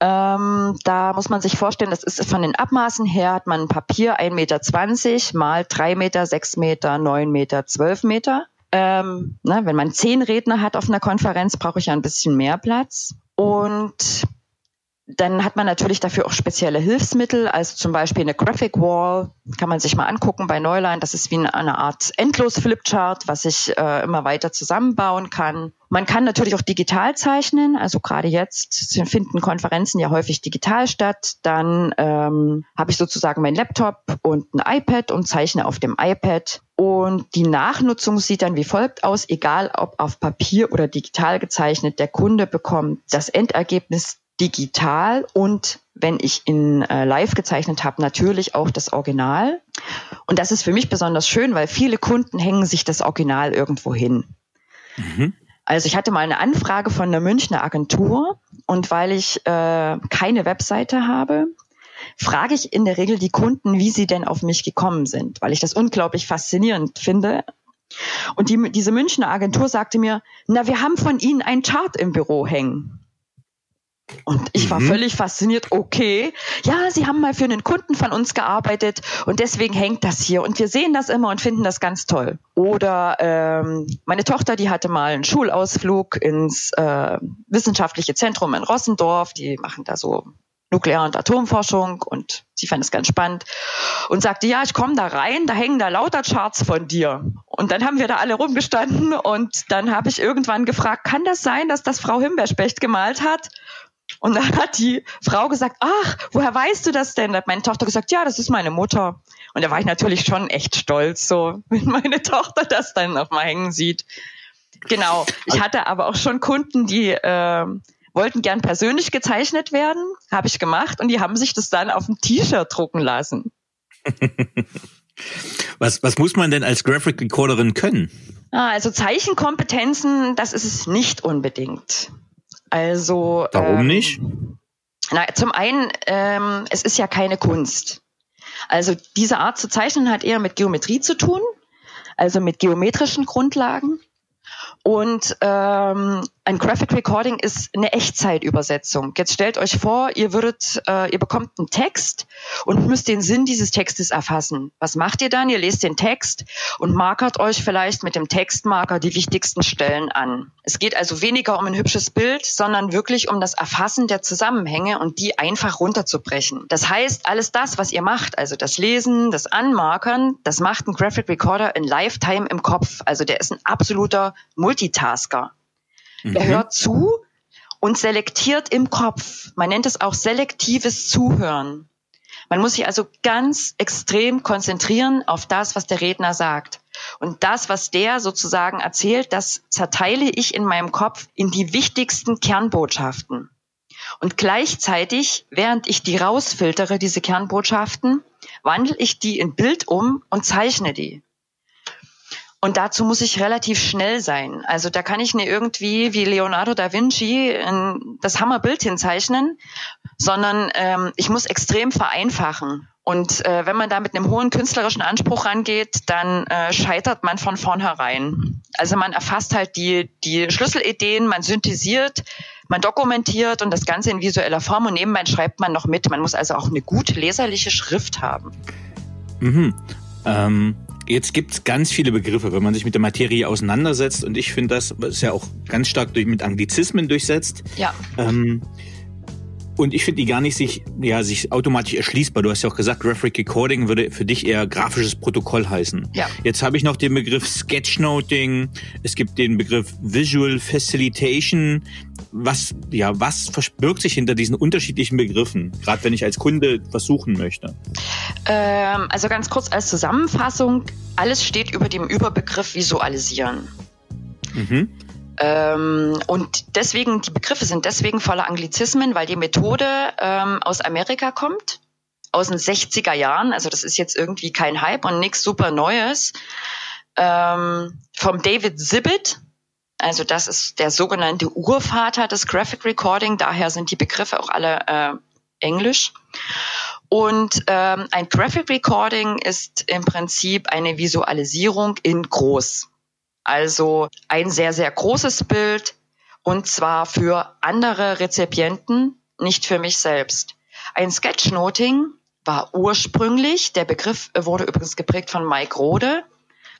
Ähm, da muss man sich vorstellen, das ist von den Abmaßen her, hat man Papier 1,20 Meter mal 3 Meter, 6 Meter, 9 Meter, 12 Meter. Ähm, ne, wenn man zehn Redner hat auf einer Konferenz, brauche ich ja ein bisschen mehr Platz. Und dann hat man natürlich dafür auch spezielle Hilfsmittel, also zum Beispiel eine Graphic Wall, kann man sich mal angucken bei Neuland. Das ist wie eine Art Endlos-Flipchart, was ich äh, immer weiter zusammenbauen kann. Man kann natürlich auch digital zeichnen, also gerade jetzt finden Konferenzen ja häufig digital statt. Dann ähm, habe ich sozusagen mein Laptop und ein iPad und zeichne auf dem iPad. Und die Nachnutzung sieht dann wie folgt aus, egal ob auf Papier oder digital gezeichnet. Der Kunde bekommt das Endergebnis digital und wenn ich in äh, Live gezeichnet habe, natürlich auch das Original. Und das ist für mich besonders schön, weil viele Kunden hängen sich das Original irgendwo hin. Mhm. Also ich hatte mal eine Anfrage von einer Münchner Agentur und weil ich äh, keine Webseite habe, frage ich in der Regel die Kunden, wie sie denn auf mich gekommen sind, weil ich das unglaublich faszinierend finde. Und die, diese Münchner Agentur sagte mir, na, wir haben von Ihnen ein Chart im Büro hängen. Und ich war mhm. völlig fasziniert. Okay, ja, Sie haben mal für einen Kunden von uns gearbeitet und deswegen hängt das hier. Und wir sehen das immer und finden das ganz toll. Oder ähm, meine Tochter, die hatte mal einen Schulausflug ins äh, wissenschaftliche Zentrum in Rossendorf. Die machen da so Nuklear- und Atomforschung und sie fand es ganz spannend und sagte, ja, ich komme da rein, da hängen da lauter Charts von dir. Und dann haben wir da alle rumgestanden und dann habe ich irgendwann gefragt, kann das sein, dass das Frau Himbeerspecht gemalt hat? Und dann hat die Frau gesagt, ach, woher weißt du das denn? Hat meine Tochter gesagt, ja, das ist meine Mutter. Und da war ich natürlich schon echt stolz, so, wenn meine Tochter das dann noch mal hängen sieht. Genau. Ich hatte aber auch schon Kunden, die äh, wollten gern persönlich gezeichnet werden, habe ich gemacht, und die haben sich das dann auf ein T-Shirt drucken lassen. was, was muss man denn als Graphic Recorderin können? Ah, also Zeichenkompetenzen, das ist es nicht unbedingt. Also warum ähm, nicht? Na, zum einen, ähm, es ist ja keine Kunst. Also diese Art zu zeichnen hat eher mit Geometrie zu tun, also mit geometrischen Grundlagen. Und ähm, ein Graphic Recording ist eine Echtzeitübersetzung. Jetzt stellt euch vor, ihr würdet, äh, ihr bekommt einen Text und müsst den Sinn dieses Textes erfassen. Was macht ihr dann? Ihr lest den Text und markert euch vielleicht mit dem Textmarker die wichtigsten Stellen an. Es geht also weniger um ein hübsches Bild, sondern wirklich um das Erfassen der Zusammenhänge und die einfach runterzubrechen. Das heißt, alles das, was ihr macht, also das Lesen, das Anmarkern, das macht ein Graphic Recorder in Lifetime im Kopf. Also der ist ein absoluter Multitasker. Mhm. Er hört zu und selektiert im Kopf. Man nennt es auch selektives Zuhören. Man muss sich also ganz extrem konzentrieren auf das, was der Redner sagt. Und das, was der sozusagen erzählt, das zerteile ich in meinem Kopf in die wichtigsten Kernbotschaften. Und gleichzeitig, während ich die rausfiltere, diese Kernbotschaften, wandle ich die in Bild um und zeichne die. Und dazu muss ich relativ schnell sein. Also da kann ich nicht irgendwie wie Leonardo da Vinci das Hammerbild hinzeichnen, sondern ähm, ich muss extrem vereinfachen. Und äh, wenn man da mit einem hohen künstlerischen Anspruch rangeht, dann äh, scheitert man von vornherein. Also man erfasst halt die, die Schlüsselideen, man synthetisiert, man dokumentiert und das Ganze in visueller Form und nebenbei schreibt man noch mit. Man muss also auch eine gut leserliche Schrift haben. Mhm. Ähm, jetzt gibt's ganz viele Begriffe, wenn man sich mit der Materie auseinandersetzt und ich finde, das ist ja auch ganz stark durch, mit Anglizismen durchsetzt. Ja. Ähm, und ich finde die gar nicht sich, ja, sich automatisch erschließbar. Du hast ja auch gesagt, Graphic Recording würde für dich eher grafisches Protokoll heißen. Ja. Jetzt habe ich noch den Begriff Sketchnoting. Es gibt den Begriff Visual Facilitation. Was, ja, was verbirgt sich hinter diesen unterschiedlichen Begriffen? Gerade wenn ich als Kunde was suchen möchte. Ähm, also ganz kurz als Zusammenfassung. Alles steht über dem Überbegriff Visualisieren. Mhm. Ähm, und deswegen, die Begriffe sind deswegen voller Anglizismen, weil die Methode ähm, aus Amerika kommt, aus den 60er Jahren. Also das ist jetzt irgendwie kein Hype und nichts super Neues. Ähm, vom David Zibbit. Also das ist der sogenannte Urvater des Graphic Recording. Daher sind die Begriffe auch alle äh, englisch. Und ähm, ein Graphic Recording ist im Prinzip eine Visualisierung in groß. Also ein sehr, sehr großes Bild und zwar für andere Rezipienten, nicht für mich selbst. Ein Sketchnoting war ursprünglich, der Begriff wurde übrigens geprägt von Mike Rode,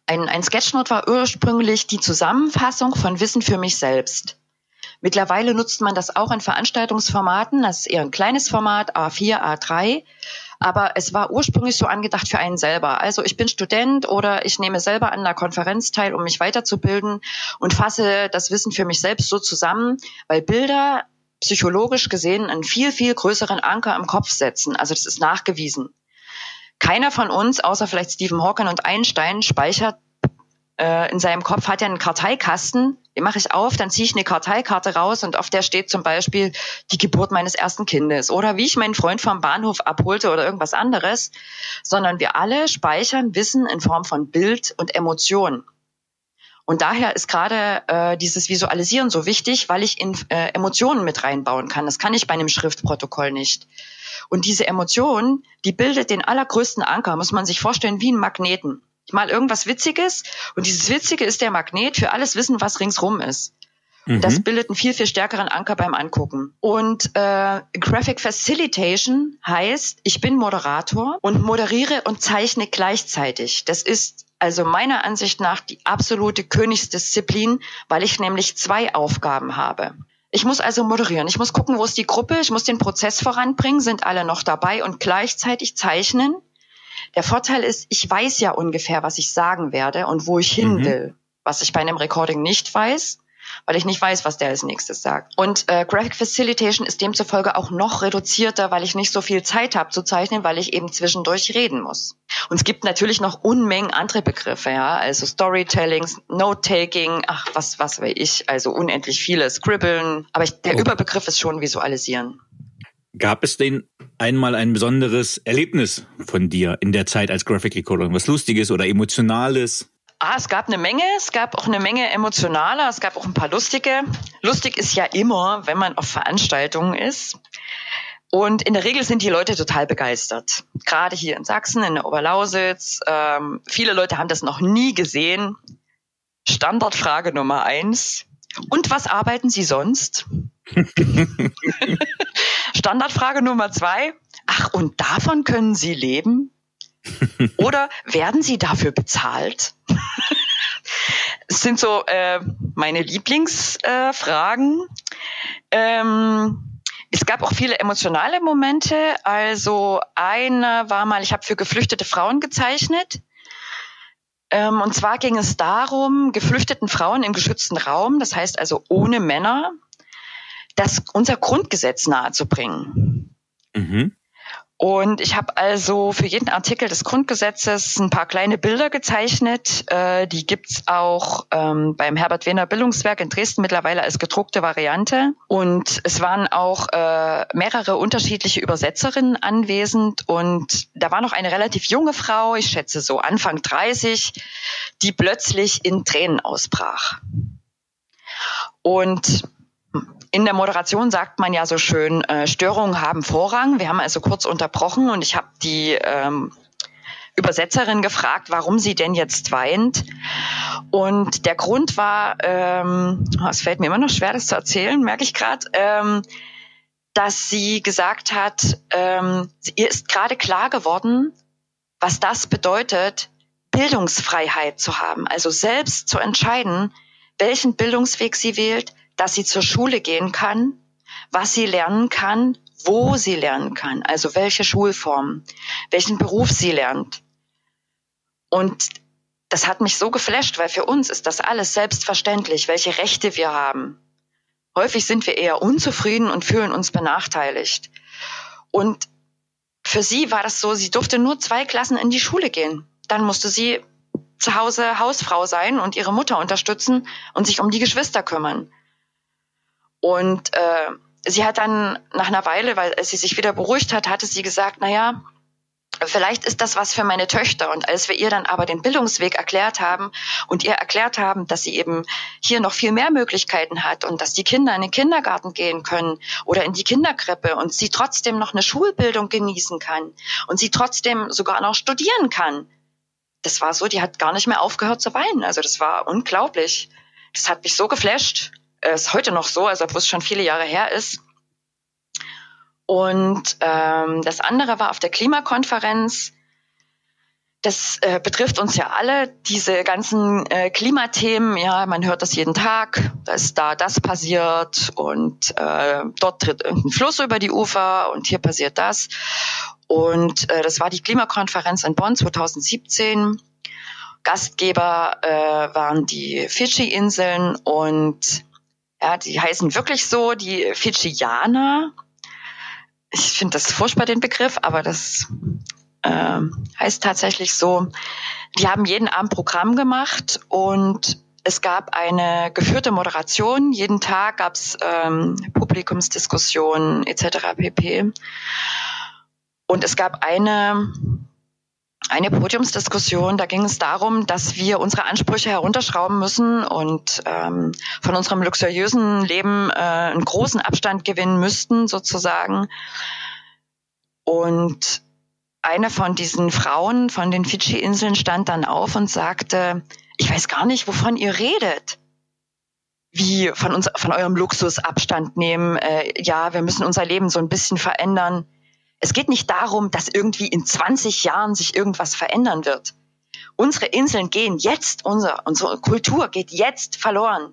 ein, ein Sketchnote war ursprünglich die Zusammenfassung von Wissen für mich selbst. Mittlerweile nutzt man das auch in Veranstaltungsformaten. Das ist eher ein kleines Format, A4, A3. Aber es war ursprünglich so angedacht für einen selber. Also ich bin Student oder ich nehme selber an einer Konferenz teil, um mich weiterzubilden und fasse das Wissen für mich selbst so zusammen, weil Bilder psychologisch gesehen einen viel, viel größeren Anker im Kopf setzen. Also das ist nachgewiesen. Keiner von uns, außer vielleicht Stephen Hawking und Einstein, speichert in seinem Kopf hat er einen Karteikasten, den mache ich auf, dann ziehe ich eine Karteikarte raus und auf der steht zum Beispiel die Geburt meines ersten Kindes oder wie ich meinen Freund vom Bahnhof abholte oder irgendwas anderes, sondern wir alle speichern Wissen in Form von Bild und Emotion. Und daher ist gerade äh, dieses Visualisieren so wichtig, weil ich in, äh, Emotionen mit reinbauen kann. Das kann ich bei einem Schriftprotokoll nicht. Und diese Emotion, die bildet den allergrößten Anker, muss man sich vorstellen, wie ein Magneten mal irgendwas Witziges und dieses Witzige ist der Magnet für alles Wissen, was ringsrum ist. Mhm. Das bildet einen viel, viel stärkeren Anker beim Angucken. Und äh, Graphic Facilitation heißt, ich bin Moderator und moderiere und zeichne gleichzeitig. Das ist also meiner Ansicht nach die absolute Königsdisziplin, weil ich nämlich zwei Aufgaben habe. Ich muss also moderieren. Ich muss gucken, wo ist die Gruppe. Ich muss den Prozess voranbringen. Sind alle noch dabei und gleichzeitig zeichnen. Der Vorteil ist, ich weiß ja ungefähr, was ich sagen werde und wo ich hin mhm. will, was ich bei einem Recording nicht weiß, weil ich nicht weiß, was der als nächstes sagt. Und äh, Graphic Facilitation ist demzufolge auch noch reduzierter, weil ich nicht so viel Zeit habe zu zeichnen, weil ich eben zwischendurch reden muss. Und es gibt natürlich noch Unmengen andere Begriffe, ja, also Storytelling, Note-Taking, ach, was, was weiß ich, also unendlich viele, Scribbeln. Aber ich, der okay. Überbegriff ist schon Visualisieren. Gab es denn einmal ein besonderes Erlebnis von dir in der Zeit als Graphic Recorder? Was Lustiges oder Emotionales? Ah, es gab eine Menge, es gab auch eine Menge emotionaler, es gab auch ein paar lustige. Lustig ist ja immer, wenn man auf Veranstaltungen ist. Und in der Regel sind die Leute total begeistert. Gerade hier in Sachsen, in der Oberlausitz. Ähm, viele Leute haben das noch nie gesehen. Standardfrage Nummer eins. Und was arbeiten Sie sonst? Standardfrage Nummer zwei. Ach, und davon können Sie leben? Oder werden Sie dafür bezahlt? das sind so äh, meine Lieblingsfragen. Äh, ähm, es gab auch viele emotionale Momente. Also einer war mal, ich habe für geflüchtete Frauen gezeichnet. Ähm, und zwar ging es darum, geflüchteten Frauen im geschützten Raum, das heißt also ohne Männer, das unser Grundgesetz nahezubringen. Mhm. Und ich habe also für jeden Artikel des Grundgesetzes ein paar kleine Bilder gezeichnet. Äh, die gibt's auch ähm, beim Herbert Wehner Bildungswerk in Dresden mittlerweile als gedruckte Variante. Und es waren auch äh, mehrere unterschiedliche Übersetzerinnen anwesend. Und da war noch eine relativ junge Frau, ich schätze so Anfang 30, die plötzlich in Tränen ausbrach. Und in der Moderation sagt man ja so schön, äh, Störungen haben Vorrang. Wir haben also kurz unterbrochen und ich habe die ähm, Übersetzerin gefragt, warum sie denn jetzt weint. Und der Grund war, ähm, oh, es fällt mir immer noch schwer, das zu erzählen, merke ich gerade, ähm, dass sie gesagt hat, ähm, ihr ist gerade klar geworden, was das bedeutet, Bildungsfreiheit zu haben, also selbst zu entscheiden, welchen Bildungsweg sie wählt, dass sie zur Schule gehen kann, was sie lernen kann, wo sie lernen kann, also welche Schulform, welchen Beruf sie lernt. Und das hat mich so geflasht, weil für uns ist das alles selbstverständlich, welche Rechte wir haben. Häufig sind wir eher unzufrieden und fühlen uns benachteiligt. Und für sie war das so, sie durfte nur zwei Klassen in die Schule gehen. Dann musste sie zu Hause Hausfrau sein und ihre Mutter unterstützen und sich um die Geschwister kümmern. Und äh, sie hat dann nach einer Weile, weil sie sich wieder beruhigt hat, hatte sie gesagt, na ja, vielleicht ist das was für meine Töchter. Und als wir ihr dann aber den Bildungsweg erklärt haben und ihr erklärt haben, dass sie eben hier noch viel mehr Möglichkeiten hat und dass die Kinder in den Kindergarten gehen können oder in die Kinderkrippe und sie trotzdem noch eine Schulbildung genießen kann und sie trotzdem sogar noch studieren kann. Das war so, die hat gar nicht mehr aufgehört zu weinen. Also das war unglaublich. Das hat mich so geflasht ist heute noch so, also obwohl es schon viele Jahre her ist. Und ähm, das andere war auf der Klimakonferenz. Das äh, betrifft uns ja alle, diese ganzen äh, Klimathemen. Ja, man hört das jeden Tag. Da ist da das passiert und äh, dort tritt irgendein Fluss über die Ufer und hier passiert das. Und äh, das war die Klimakonferenz in Bonn 2017. Gastgeber äh, waren die Fidschi-Inseln und ja, die heißen wirklich so, die Fidschianer. Ich finde das furchtbar, den Begriff, aber das äh, heißt tatsächlich so. Die haben jeden Abend Programm gemacht und es gab eine geführte Moderation. Jeden Tag gab es ähm, Publikumsdiskussionen etc. pp. Und es gab eine eine Podiumsdiskussion. Da ging es darum, dass wir unsere Ansprüche herunterschrauben müssen und ähm, von unserem luxuriösen Leben äh, einen großen Abstand gewinnen müssten, sozusagen. Und eine von diesen Frauen von den Fidschi-Inseln stand dann auf und sagte, ich weiß gar nicht, wovon ihr redet. Wie von uns, von eurem Luxus Abstand nehmen. Äh, ja, wir müssen unser Leben so ein bisschen verändern. Es geht nicht darum, dass irgendwie in 20 Jahren sich irgendwas verändern wird. Unsere Inseln gehen jetzt, unsere, unsere Kultur geht jetzt verloren.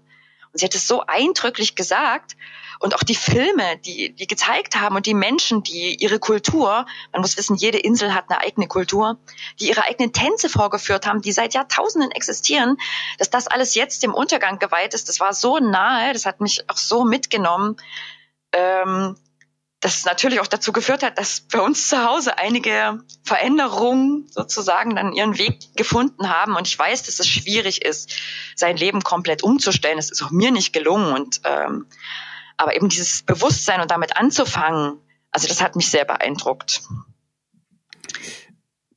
Und sie hat es so eindrücklich gesagt. Und auch die Filme, die, die gezeigt haben und die Menschen, die ihre Kultur, man muss wissen, jede Insel hat eine eigene Kultur, die ihre eigenen Tänze vorgeführt haben, die seit Jahrtausenden existieren, dass das alles jetzt dem Untergang geweiht ist, das war so nahe, das hat mich auch so mitgenommen. Ähm, das natürlich auch dazu geführt hat, dass bei uns zu Hause einige Veränderungen sozusagen dann ihren Weg gefunden haben. Und ich weiß, dass es schwierig ist, sein Leben komplett umzustellen. Das ist auch mir nicht gelungen. Und ähm, aber eben dieses Bewusstsein und damit anzufangen, also das hat mich sehr beeindruckt.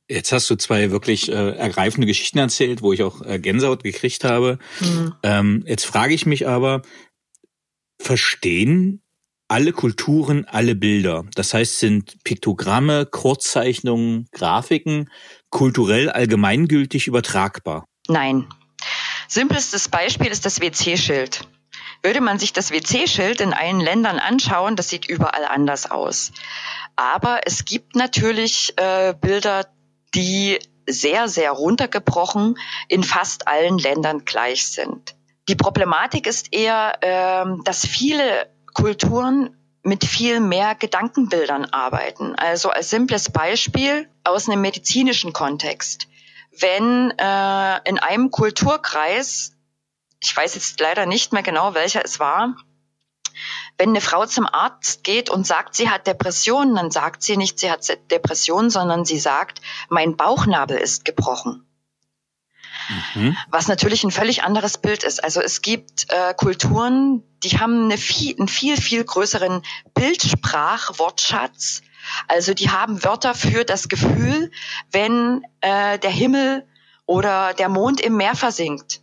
Jetzt hast du zwei wirklich äh, ergreifende Geschichten erzählt, wo ich auch äh, Gänsehaut gekriegt habe. Mhm. Ähm, jetzt frage ich mich aber, verstehen alle Kulturen, alle Bilder. Das heißt, sind Piktogramme, Kurzzeichnungen, Grafiken kulturell allgemeingültig übertragbar? Nein. Simpelstes Beispiel ist das WC-Schild. Würde man sich das WC-Schild in allen Ländern anschauen, das sieht überall anders aus. Aber es gibt natürlich äh, Bilder, die sehr, sehr runtergebrochen in fast allen Ländern gleich sind. Die Problematik ist eher, äh, dass viele Kulturen mit viel mehr Gedankenbildern arbeiten. Also als simples Beispiel aus einem medizinischen Kontext. Wenn äh, in einem Kulturkreis, ich weiß jetzt leider nicht mehr genau, welcher es war, wenn eine Frau zum Arzt geht und sagt, sie hat Depressionen, dann sagt sie nicht, sie hat Depressionen, sondern sie sagt, mein Bauchnabel ist gebrochen. Mhm. Was natürlich ein völlig anderes Bild ist. Also es gibt äh, Kulturen, die haben eine viel, einen viel, viel größeren Bildsprachwortschatz. Also die haben Wörter für das Gefühl, wenn äh, der Himmel oder der Mond im Meer versinkt.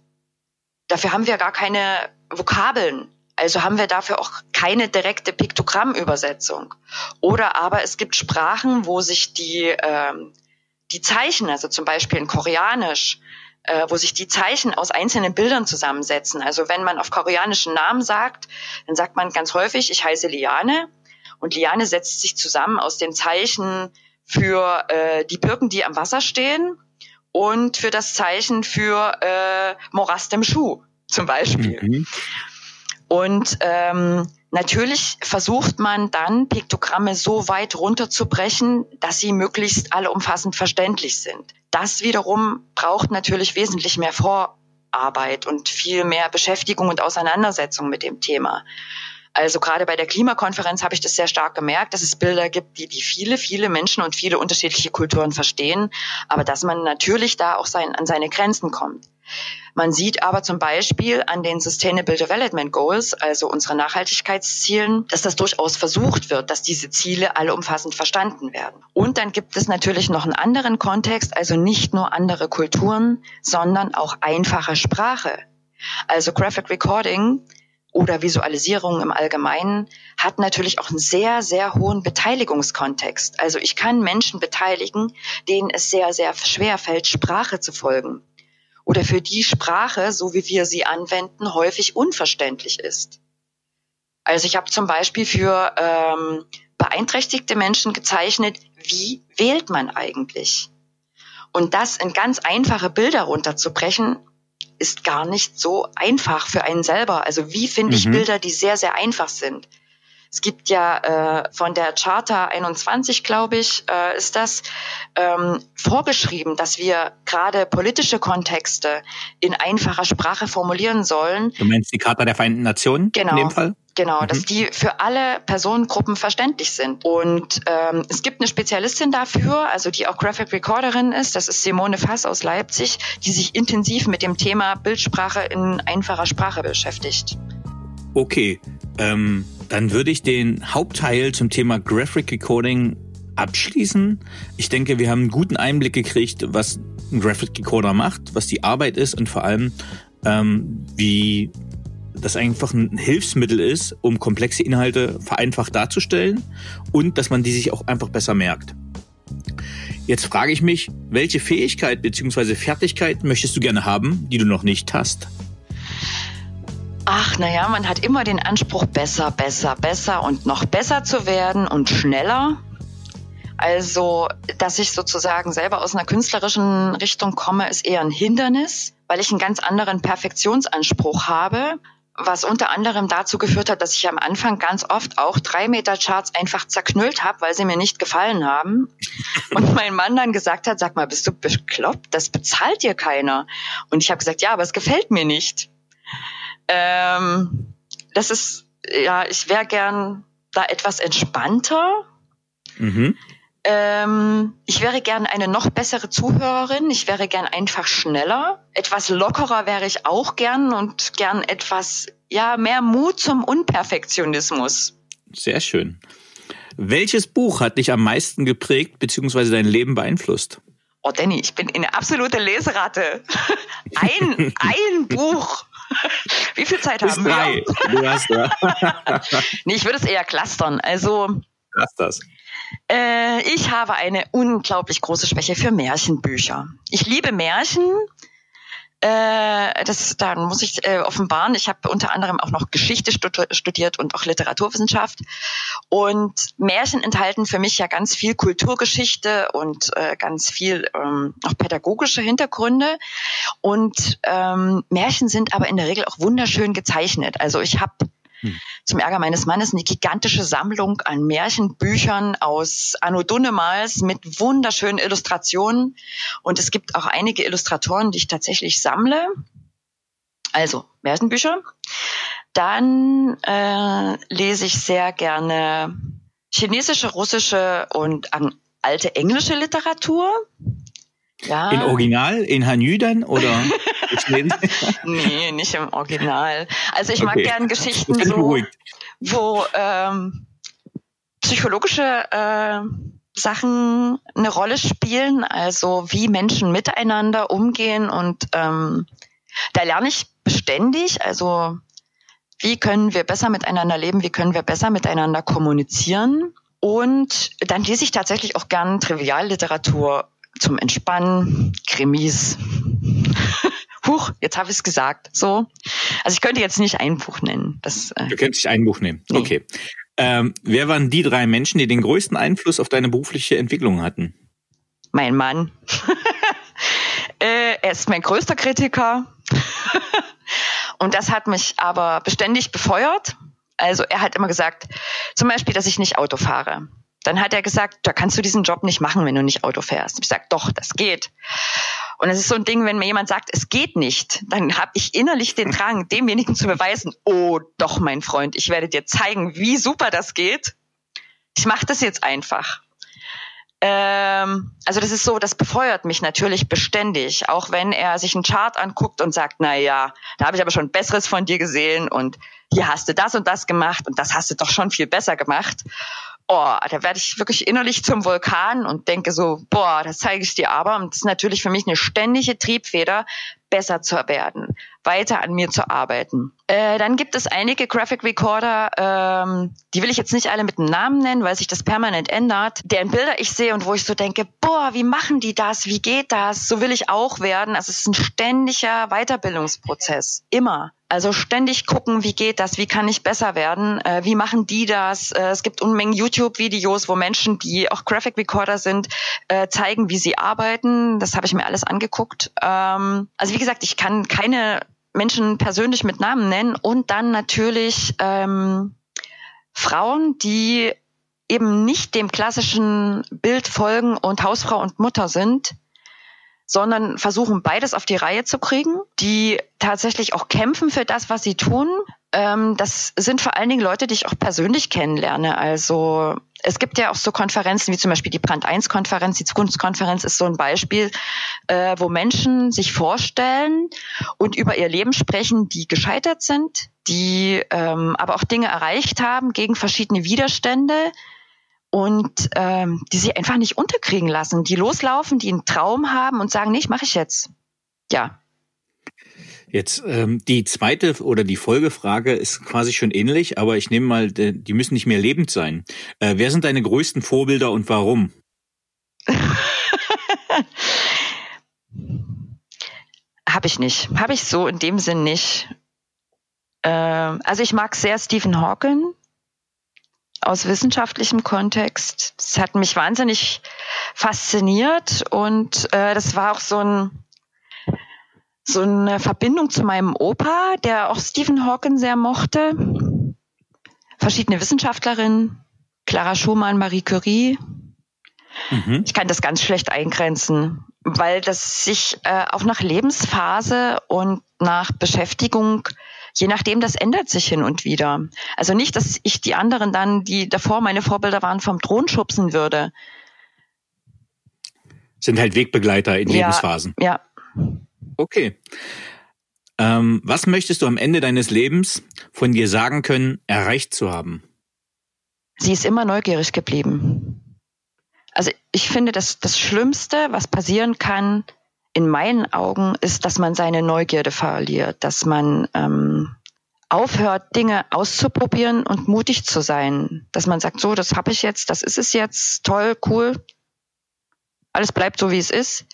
Dafür haben wir gar keine Vokabeln. Also haben wir dafür auch keine direkte Piktogrammübersetzung. Oder aber es gibt Sprachen, wo sich die, ähm, die Zeichen, also zum Beispiel in Koreanisch, äh, wo sich die Zeichen aus einzelnen Bildern zusammensetzen. Also wenn man auf koreanischen Namen sagt, dann sagt man ganz häufig, ich heiße Liane. Und Liane setzt sich zusammen aus den Zeichen für äh, die Birken, die am Wasser stehen und für das Zeichen für äh, Morast im Schuh zum Beispiel. Mhm. Und ähm, natürlich versucht man dann, Piktogramme so weit runterzubrechen, dass sie möglichst allumfassend verständlich sind. Das wiederum braucht natürlich wesentlich mehr Vorarbeit und viel mehr Beschäftigung und Auseinandersetzung mit dem Thema. Also gerade bei der Klimakonferenz habe ich das sehr stark gemerkt, dass es Bilder gibt, die, die viele, viele Menschen und viele unterschiedliche Kulturen verstehen, aber dass man natürlich da auch sein, an seine Grenzen kommt. Man sieht aber zum Beispiel an den Sustainable Development Goals, also unseren Nachhaltigkeitszielen, dass das durchaus versucht wird, dass diese Ziele alle umfassend verstanden werden. Und dann gibt es natürlich noch einen anderen Kontext, also nicht nur andere Kulturen, sondern auch einfache Sprache. Also Graphic Recording oder Visualisierung im Allgemeinen hat natürlich auch einen sehr, sehr hohen Beteiligungskontext. Also ich kann Menschen beteiligen, denen es sehr, sehr schwer fällt, Sprache zu folgen. Oder für die Sprache, so wie wir sie anwenden, häufig unverständlich ist. Also ich habe zum Beispiel für ähm, beeinträchtigte Menschen gezeichnet, wie wählt man eigentlich? Und das in ganz einfache Bilder runterzubrechen, ist gar nicht so einfach für einen selber. Also wie finde ich mhm. Bilder, die sehr, sehr einfach sind? Es gibt ja äh, von der Charta 21, glaube ich, äh, ist das ähm, vorgeschrieben, dass wir gerade politische Kontexte in einfacher Sprache formulieren sollen. Du meinst die Charta der Vereinten Nationen genau. in dem Fall? Genau, mhm. dass die für alle Personengruppen verständlich sind. Und ähm, es gibt eine Spezialistin dafür, also die auch Graphic Recorderin ist, das ist Simone Fass aus Leipzig, die sich intensiv mit dem Thema Bildsprache in einfacher Sprache beschäftigt. Okay, ähm, dann würde ich den Hauptteil zum Thema Graphic Recording abschließen. Ich denke, wir haben einen guten Einblick gekriegt, was ein Graphic Recorder macht, was die Arbeit ist und vor allem, ähm, wie das einfach ein Hilfsmittel ist, um komplexe Inhalte vereinfacht darzustellen und dass man die sich auch einfach besser merkt. Jetzt frage ich mich, welche Fähigkeit bzw. Fertigkeit möchtest du gerne haben, die du noch nicht hast? Ach, naja, man hat immer den Anspruch, besser, besser, besser und noch besser zu werden und schneller. Also, dass ich sozusagen selber aus einer künstlerischen Richtung komme, ist eher ein Hindernis, weil ich einen ganz anderen Perfektionsanspruch habe was unter anderem dazu geführt hat, dass ich am Anfang ganz oft auch drei Meter Charts einfach zerknüllt habe, weil sie mir nicht gefallen haben. Und mein Mann dann gesagt hat, sag mal, bist du bekloppt? Das bezahlt dir keiner. Und ich habe gesagt, ja, aber es gefällt mir nicht. Ähm, das ist, ja, ich wäre gern da etwas entspannter. Mhm. Ähm, ich wäre gern eine noch bessere Zuhörerin. Ich wäre gern einfach schneller. Etwas lockerer wäre ich auch gern und gern etwas, ja, mehr Mut zum Unperfektionismus. Sehr schön. Welches Buch hat dich am meisten geprägt bzw. dein Leben beeinflusst? Oh, Danny, ich bin eine absolute Leseratte. Ein, ein Buch. Wie viel Zeit Bis haben drei. wir? Du hast nee, ich würde es eher clustern. Also. Clusters. Äh, ich habe eine unglaublich große Schwäche für Märchenbücher. Ich liebe Märchen. Äh, das dann muss ich äh, offenbaren. Ich habe unter anderem auch noch Geschichte studiert und auch Literaturwissenschaft. Und Märchen enthalten für mich ja ganz viel Kulturgeschichte und äh, ganz viel ähm, auch pädagogische Hintergründe. Und ähm, Märchen sind aber in der Regel auch wunderschön gezeichnet. Also ich habe hm. Zum Ärger meines Mannes eine gigantische Sammlung an Märchenbüchern aus Anno Dunnemals mit wunderschönen Illustrationen. Und es gibt auch einige Illustratoren, die ich tatsächlich sammle. Also Märchenbücher. Dann äh, lese ich sehr gerne chinesische, russische und alte englische Literatur. Ja. In Original, in Hanyu dann oder? nee, nicht im Original. Also ich mag okay. gern Geschichten so, wo ähm, psychologische äh, Sachen eine Rolle spielen, also wie Menschen miteinander umgehen und ähm, da lerne ich beständig, also wie können wir besser miteinander leben, wie können wir besser miteinander kommunizieren. Und dann lese ich tatsächlich auch gern Trivialliteratur zum Entspannen, Krimis. Huch, jetzt habe ich es gesagt. So. Also ich könnte jetzt nicht ein Buch nennen. Das, äh, du könntest ein Buch nehmen. Nee. Okay. Ähm, wer waren die drei Menschen, die den größten Einfluss auf deine berufliche Entwicklung hatten? Mein Mann. äh, er ist mein größter Kritiker. Und das hat mich aber beständig befeuert. Also er hat immer gesagt, zum Beispiel, dass ich nicht Auto fahre. Dann hat er gesagt, da kannst du diesen Job nicht machen, wenn du nicht Auto fährst. Ich sage, doch, das geht. Und es ist so ein Ding, wenn mir jemand sagt, es geht nicht, dann habe ich innerlich den Drang, demjenigen zu beweisen, oh doch, mein Freund, ich werde dir zeigen, wie super das geht. Ich mache das jetzt einfach. Ähm, also das ist so, das befeuert mich natürlich beständig, auch wenn er sich einen Chart anguckt und sagt, na ja, da habe ich aber schon Besseres von dir gesehen und hier hast du das und das gemacht und das hast du doch schon viel besser gemacht. Oh, da werde ich wirklich innerlich zum Vulkan und denke so, boah, das zeige ich dir aber. Und das ist natürlich für mich eine ständige Triebfeder, besser zu werden, weiter an mir zu arbeiten. Äh, dann gibt es einige Graphic Recorder, ähm, die will ich jetzt nicht alle mit dem Namen nennen, weil sich das permanent ändert, deren Bilder ich sehe und wo ich so denke, boah, wie machen die das? Wie geht das? So will ich auch werden. Also es ist ein ständiger Weiterbildungsprozess. Immer. Also ständig gucken, wie geht das, wie kann ich besser werden, äh, wie machen die das. Äh, es gibt Unmengen YouTube-Videos, wo Menschen, die auch Graphic Recorder sind, äh, zeigen, wie sie arbeiten. Das habe ich mir alles angeguckt. Ähm, also wie gesagt, ich kann keine Menschen persönlich mit Namen nennen und dann natürlich ähm, Frauen, die eben nicht dem klassischen Bild folgen und Hausfrau und Mutter sind, sondern versuchen beides auf die Reihe zu kriegen, die tatsächlich auch kämpfen für das, was sie tun. Ähm, das sind vor allen Dingen Leute, die ich auch persönlich kennenlerne. Also es gibt ja auch so Konferenzen wie zum Beispiel die Brand 1 Konferenz, die Zukunftskonferenz ist so ein Beispiel, äh, wo Menschen sich vorstellen und über ihr Leben sprechen, die gescheitert sind, die ähm, aber auch Dinge erreicht haben gegen verschiedene Widerstände, und ähm, die sich einfach nicht unterkriegen lassen, die loslaufen, die einen Traum haben und sagen, nee, mache ich jetzt. Ja. Jetzt ähm, die zweite oder die Folgefrage ist quasi schon ähnlich, aber ich nehme mal, die müssen nicht mehr lebend sein. Äh, wer sind deine größten Vorbilder und warum? Habe ich nicht. Habe ich so in dem Sinn nicht. Äh, also ich mag sehr Stephen Hawking aus wissenschaftlichem Kontext. Das hat mich wahnsinnig fasziniert und äh, das war auch so ein so eine Verbindung zu meinem Opa, der auch Stephen Hawking sehr mochte. Verschiedene Wissenschaftlerinnen, Clara Schumann, Marie Curie. Mhm. Ich kann das ganz schlecht eingrenzen, weil das sich äh, auch nach Lebensphase und nach Beschäftigung je nachdem, das ändert sich hin und wieder. Also nicht, dass ich die anderen dann, die davor meine Vorbilder waren, vom Thron schubsen würde. Sind halt Wegbegleiter in ja, Lebensphasen. Ja. Okay. Ähm, was möchtest du am Ende deines Lebens von dir sagen können, erreicht zu haben? Sie ist immer neugierig geblieben. Also ich finde, dass das Schlimmste, was passieren kann, in meinen Augen ist, dass man seine Neugierde verliert, dass man ähm, aufhört, Dinge auszuprobieren und mutig zu sein. Dass man sagt, so, das habe ich jetzt, das ist es jetzt, toll, cool, alles bleibt so, wie es ist.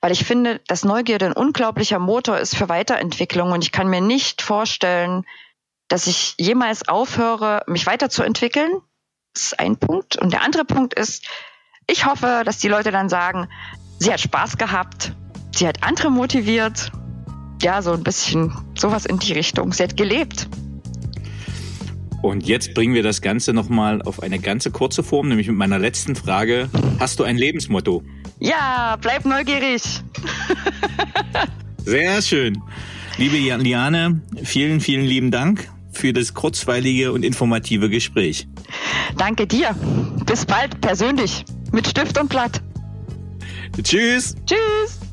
Weil ich finde, dass Neugierde ein unglaublicher Motor ist für Weiterentwicklung und ich kann mir nicht vorstellen, dass ich jemals aufhöre, mich weiterzuentwickeln. Das ist ein Punkt. Und der andere Punkt ist, ich hoffe, dass die Leute dann sagen, sie hat Spaß gehabt, sie hat andere motiviert. Ja, so ein bisschen sowas in die Richtung. Sie hat gelebt. Und jetzt bringen wir das Ganze nochmal auf eine ganze kurze Form, nämlich mit meiner letzten Frage. Hast du ein Lebensmotto? Ja, bleib neugierig. Sehr schön. Liebe Liane, vielen, vielen lieben Dank für das kurzweilige und informative Gespräch. Danke dir. Bis bald persönlich mit Stift und Blatt. Tschüss. Tschüss.